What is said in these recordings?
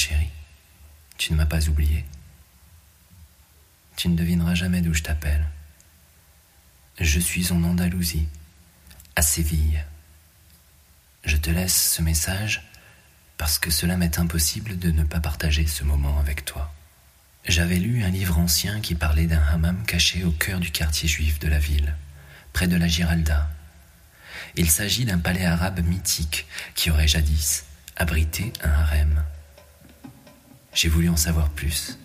chérie, tu ne m'as pas oublié. Tu ne devineras jamais d'où je t'appelle. Je suis en Andalousie, à Séville. Je te laisse ce message parce que cela m'est impossible de ne pas partager ce moment avec toi. J'avais lu un livre ancien qui parlait d'un hammam caché au cœur du quartier juif de la ville, près de la Giralda. Il s'agit d'un palais arabe mythique qui aurait jadis abrité un harem. J'ai voulu en savoir plus.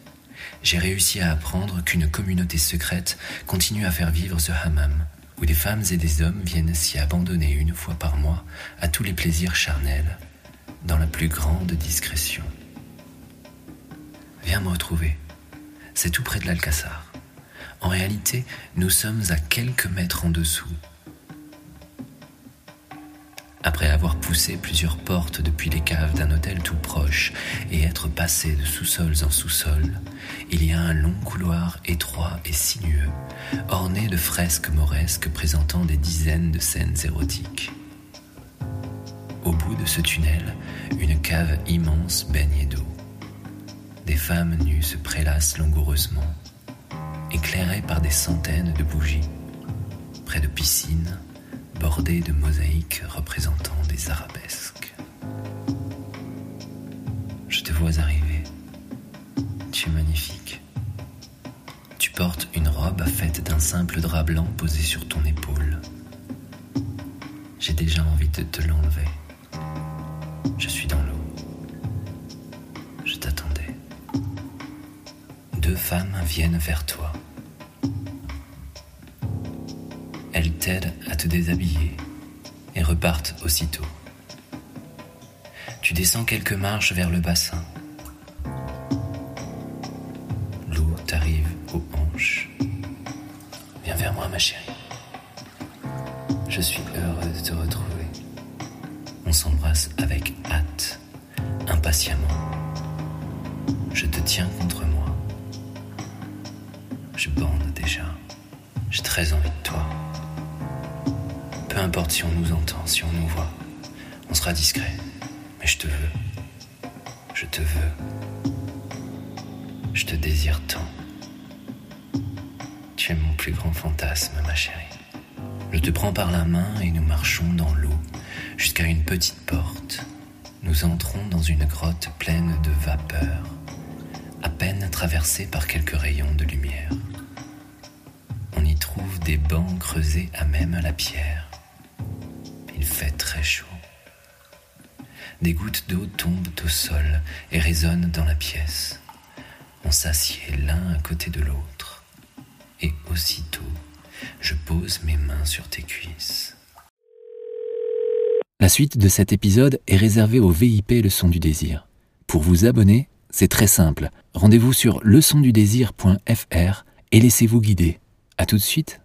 J'ai réussi à apprendre qu'une communauté secrète continue à faire vivre ce hammam, où des femmes et des hommes viennent s'y abandonner une fois par mois à tous les plaisirs charnels, dans la plus grande discrétion. Viens me retrouver. C'est tout près de l'Alcazar. En réalité, nous sommes à quelques mètres en dessous, après avoir poussé plusieurs portes depuis les caves d'un hôtel tout proche et être passé de sous-sols en sous-sol, il y a un long couloir étroit et sinueux, orné de fresques mauresques présentant des dizaines de scènes érotiques. Au bout de ce tunnel, une cave immense baignée d'eau. Des femmes nues se prélassent langoureusement, éclairées par des centaines de bougies, près de piscines, bordé de mosaïques représentant des arabesques. Je te vois arriver. Tu es magnifique. Tu portes une robe faite d'un simple drap blanc posé sur ton épaule. J'ai déjà envie de te l'enlever. Je suis dans l'eau. Je t'attendais. Deux femmes viennent vers toi. Elles t'aident à te déshabiller et repartent aussitôt. Tu descends quelques marches vers le bassin. L'eau t'arrive aux hanches. Viens vers moi, ma chérie. Je suis heureux de te retrouver. On s'embrasse avec hâte, impatiemment. Je te tiens contre moi. Je bande déjà. J'ai très envie de toi. Peu importe si on nous entend, si on nous voit. On sera discret. Mais je te veux. Je te veux. Je te désire tant. Tu es mon plus grand fantasme, ma chérie. Je te prends par la main et nous marchons dans l'eau jusqu'à une petite porte. Nous entrons dans une grotte pleine de vapeur, à peine traversée par quelques rayons de lumière. On y trouve des bancs creusés à même la pierre très chaud. Des gouttes d'eau tombent au sol et résonnent dans la pièce. On s'assied l'un à côté de l'autre. Et aussitôt, je pose mes mains sur tes cuisses. La suite de cet épisode est réservée au VIP Leçon du désir. Pour vous abonner, c'est très simple. Rendez-vous sur leçondudésir.fr et laissez-vous guider. À tout de suite.